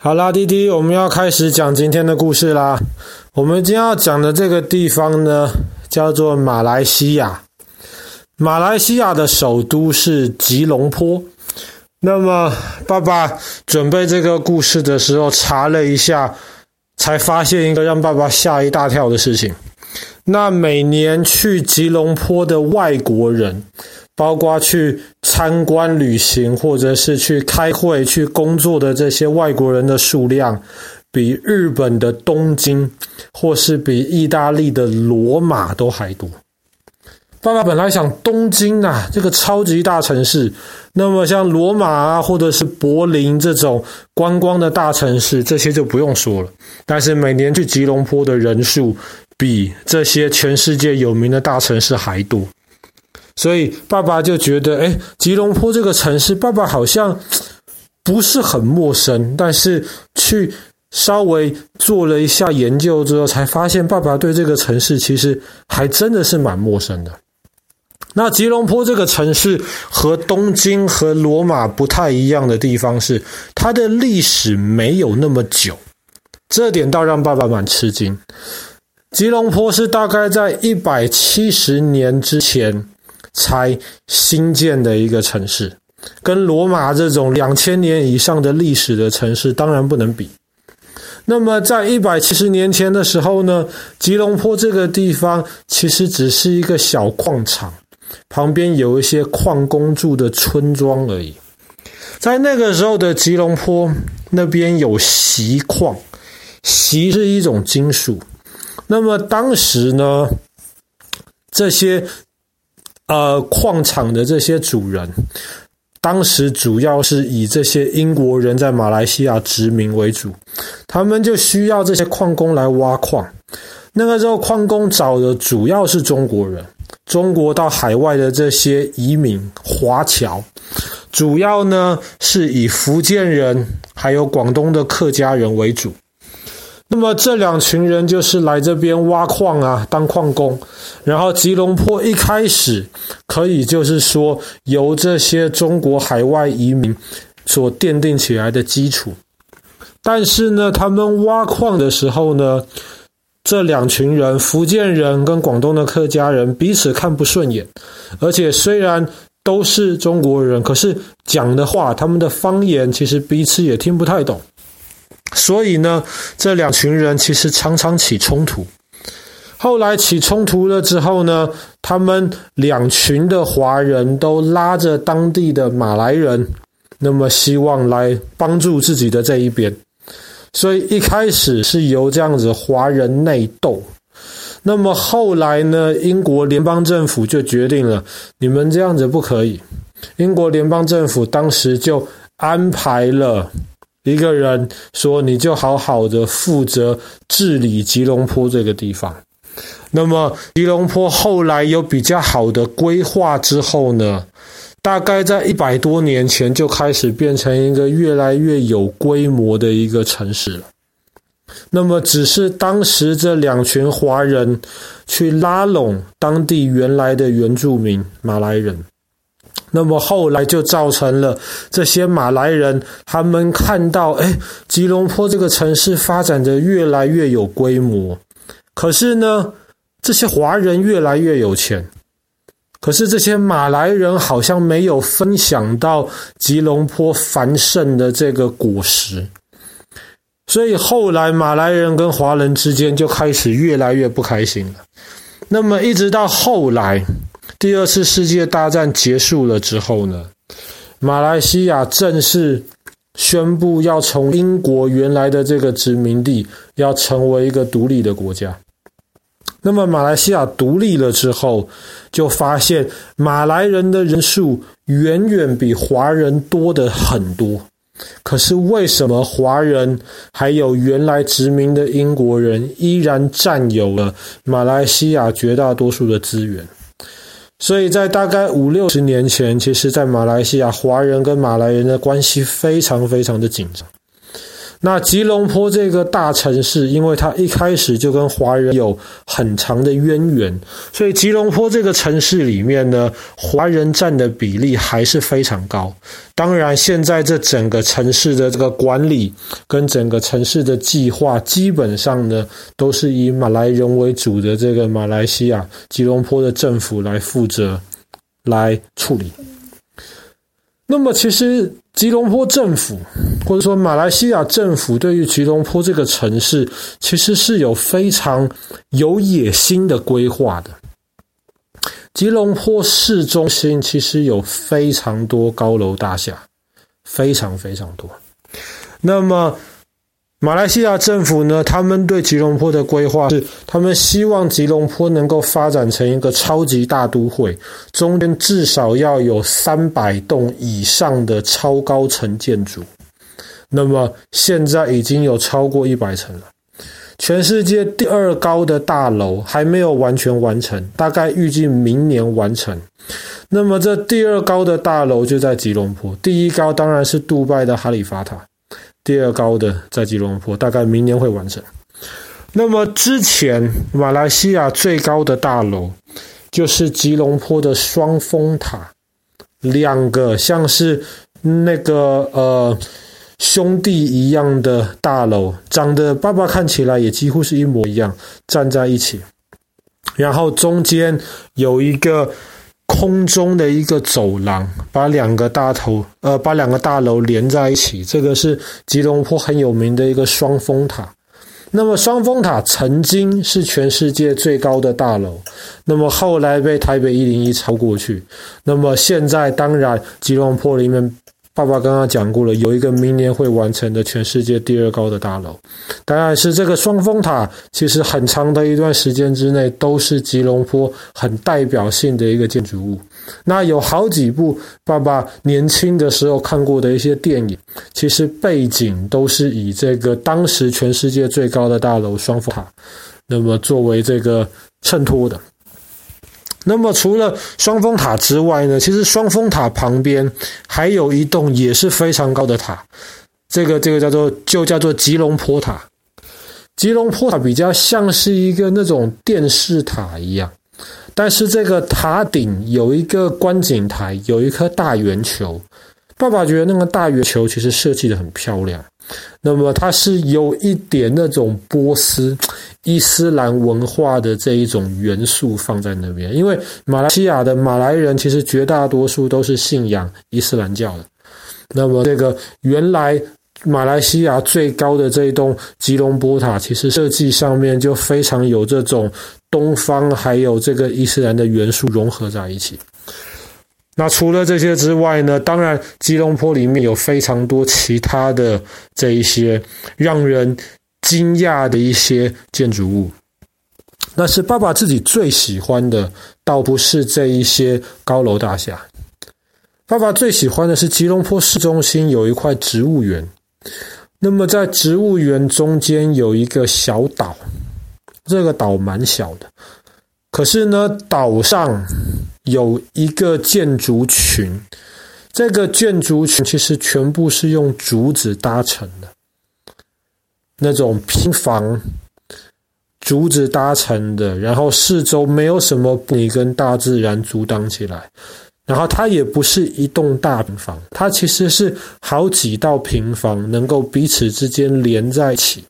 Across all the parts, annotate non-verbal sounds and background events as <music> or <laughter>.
好啦，滴滴，我们要开始讲今天的故事啦。我们今天要讲的这个地方呢，叫做马来西亚。马来西亚的首都是吉隆坡。那么，爸爸准备这个故事的时候，查了一下，才发现一个让爸爸吓一大跳的事情。那每年去吉隆坡的外国人，包括去参观旅行，或者是去开会、去工作的这些外国人的数量，比日本的东京，或是比意大利的罗马都还多。爸爸本来想东京啊，这个超级大城市，那么像罗马啊，或者是柏林这种观光的大城市，这些就不用说了。但是每年去吉隆坡的人数，比这些全世界有名的大城市还多。所以爸爸就觉得，哎，吉隆坡这个城市，爸爸好像 <tsk> 不是很陌生。但是去稍微做了一下研究之后，才发现爸爸对这个城市其实还真的是蛮陌生的。那吉隆坡这个城市和东京和罗马不太一样的地方是，它的历史没有那么久，这点倒让爸爸蛮吃惊。吉隆坡是大概在一百七十年之前。才新建的一个城市，跟罗马这种两千年以上的历史的城市当然不能比。那么，在一百七十年前的时候呢，吉隆坡这个地方其实只是一个小矿场，旁边有一些矿工住的村庄而已。在那个时候的吉隆坡，那边有锡矿，锡是一种金属。那么当时呢，这些。呃，矿场的这些主人，当时主要是以这些英国人在马来西亚殖民为主，他们就需要这些矿工来挖矿。那个时候，矿工找的主要是中国人，中国到海外的这些移民华侨，主要呢是以福建人还有广东的客家人为主。那么这两群人就是来这边挖矿啊，当矿工。然后吉隆坡一开始可以就是说由这些中国海外移民所奠定起来的基础。但是呢，他们挖矿的时候呢，这两群人，福建人跟广东的客家人彼此看不顺眼，而且虽然都是中国人，可是讲的话，他们的方言其实彼此也听不太懂。所以呢，这两群人其实常常起冲突。后来起冲突了之后呢，他们两群的华人都拉着当地的马来人，那么希望来帮助自己的这一边。所以一开始是由这样子华人内斗。那么后来呢，英国联邦政府就决定了，你们这样子不可以。英国联邦政府当时就安排了。一个人说：“你就好好的负责治理吉隆坡这个地方。”那么吉隆坡后来有比较好的规划之后呢，大概在一百多年前就开始变成一个越来越有规模的一个城市了。那么只是当时这两群华人去拉拢当地原来的原住民马来人。那么后来就造成了这些马来人，他们看到，哎，吉隆坡这个城市发展的越来越有规模，可是呢，这些华人越来越有钱，可是这些马来人好像没有分享到吉隆坡繁盛的这个果实，所以后来马来人跟华人之间就开始越来越不开心了。那么一直到后来。第二次世界大战结束了之后呢，马来西亚正式宣布要从英国原来的这个殖民地要成为一个独立的国家。那么马来西亚独立了之后，就发现马来人的人数远远比华人多得很多。可是为什么华人还有原来殖民的英国人依然占有了马来西亚绝大多数的资源？所以在大概五六十年前，其实，在马来西亚，华人跟马来人的关系非常非常的紧张。那吉隆坡这个大城市，因为它一开始就跟华人有很长的渊源，所以吉隆坡这个城市里面呢，华人占的比例还是非常高。当然，现在这整个城市的这个管理跟整个城市的计划，基本上呢，都是以马来人为主的这个马来西亚吉隆坡的政府来负责来处理。那么，其实吉隆坡政府或者说马来西亚政府对于吉隆坡这个城市，其实是有非常有野心的规划的。吉隆坡市中心其实有非常多高楼大厦，非常非常多。那么，马来西亚政府呢，他们对吉隆坡的规划是，他们希望吉隆坡能够发展成一个超级大都会，中间至少要有三百栋以上的超高层建筑。那么现在已经有超过一百层了，全世界第二高的大楼还没有完全完成，大概预计明年完成。那么这第二高的大楼就在吉隆坡，第一高当然是杜拜的哈利法塔。第二高的在吉隆坡，大概明年会完成。那么之前马来西亚最高的大楼就是吉隆坡的双峰塔，两个像是那个呃兄弟一样的大楼，长得爸爸看起来也几乎是一模一样，站在一起，然后中间有一个。空中的一个走廊，把两个大头，呃，把两个大楼连在一起。这个是吉隆坡很有名的一个双峰塔。那么双峰塔曾经是全世界最高的大楼，那么后来被台北一零一超过去。那么现在当然吉隆坡里面。爸爸刚刚讲过了，有一个明年会完成的全世界第二高的大楼，当然是这个双峰塔。其实很长的一段时间之内，都是吉隆坡很代表性的一个建筑物。那有好几部爸爸年轻的时候看过的一些电影，其实背景都是以这个当时全世界最高的大楼双峰塔，那么作为这个衬托的。那么除了双峰塔之外呢，其实双峰塔旁边还有一栋也是非常高的塔，这个这个叫做就叫做吉隆坡塔。吉隆坡塔比较像是一个那种电视塔一样，但是这个塔顶有一个观景台，有一颗大圆球。爸爸觉得那个大圆球其实设计的很漂亮。那么它是有一点那种波斯 <tsk> 伊斯兰文化的这一种元素放在那边，因为马来西亚的马来人其实绝大多数都是信仰伊斯兰教的。那么这个原来马来西亚最高的这一栋吉隆坡塔，其实设计上面就非常有这种东方还有这个伊斯兰的元素融合在一起。那除了这些之外呢，当然吉隆坡里面有非常多其他的这一些让人惊讶的一些建筑物。那是爸爸自己最喜欢的，倒不是这一些高楼大厦。爸爸最喜欢的是吉隆坡市中心有一块植物园。那么在植物园中间有一个小岛，这个岛蛮小的，可是呢，岛上。有一个建筑群，这个建筑群其实全部是用竹子搭成的，那种平房，竹子搭成的，然后四周没有什么你跟大自然阻挡起来，然后它也不是一栋大平房，它其实是好几道平房能够彼此之间连在一起。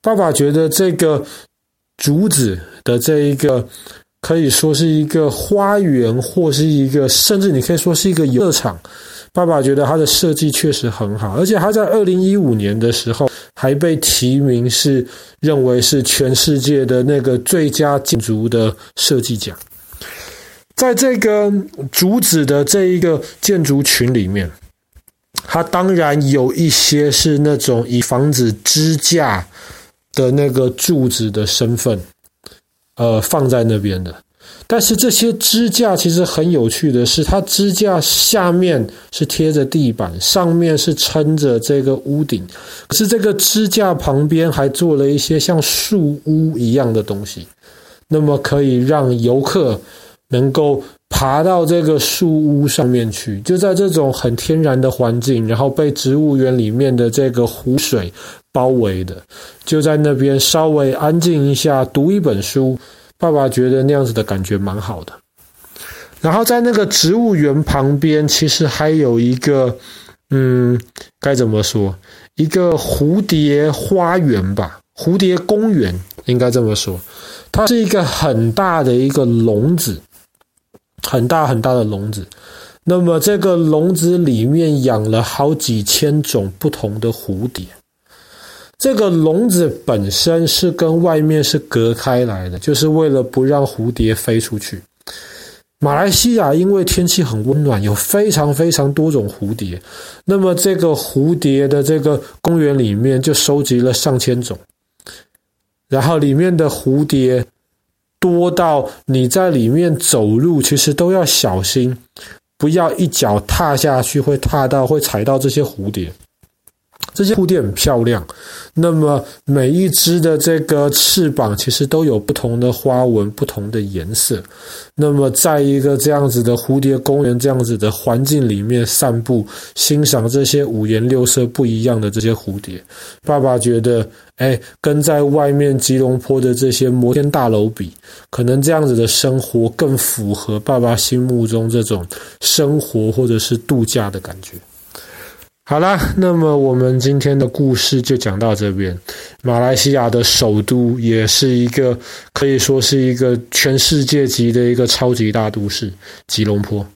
爸爸觉得这个竹子的这一个。可以说是一个花园，或是一个，甚至你可以说是一个游乐场。爸爸觉得它的设计确实很好，而且他在二零一五年的时候还被提名，是认为是全世界的那个最佳建筑的设计奖。在这个竹子的这一个建筑群里面，它当然有一些是那种以房子支架的那个柱子的身份。呃，放在那边的，但是这些支架其实很有趣的是，它支架下面是贴着地板，上面是撑着这个屋顶，可是这个支架旁边还做了一些像树屋一样的东西，那么可以让游客能够爬到这个树屋上面去，就在这种很天然的环境，然后被植物园里面的这个湖水包围的，就在那边稍微安静一下，读一本书。爸爸觉得那样子的感觉蛮好的。然后在那个植物园旁边，其实还有一个，嗯，该怎么说？一个蝴蝶花园吧，蝴蝶公园应该这么说。它是一个很大的一个笼子，很大很大的笼子。那么这个笼子里面养了好几千种不同的蝴蝶。这个笼子本身是跟外面是隔开来的，就是为了不让蝴蝶飞出去。马来西亚因为天气很温暖，有非常非常多种蝴蝶。那么这个蝴蝶的这个公园里面就收集了上千种，然后里面的蝴蝶多到你在里面走路其实都要小心，不要一脚踏下去会踏到会踩到这些蝴蝶。这些蝴蝶很漂亮，那么每一只的这个翅膀其实都有不同的花纹、不同的颜色。那么在一个这样子的蝴蝶公园、这样子的环境里面散步，欣赏这些五颜六色不一样的这些蝴蝶，爸爸觉得，哎，跟在外面吉隆坡的这些摩天大楼比，可能这样子的生活更符合爸爸心目中这种生活或者是度假的感觉。好啦，那么我们今天的故事就讲到这边。马来西亚的首都也是一个可以说是一个全世界级的一个超级大都市——吉隆坡。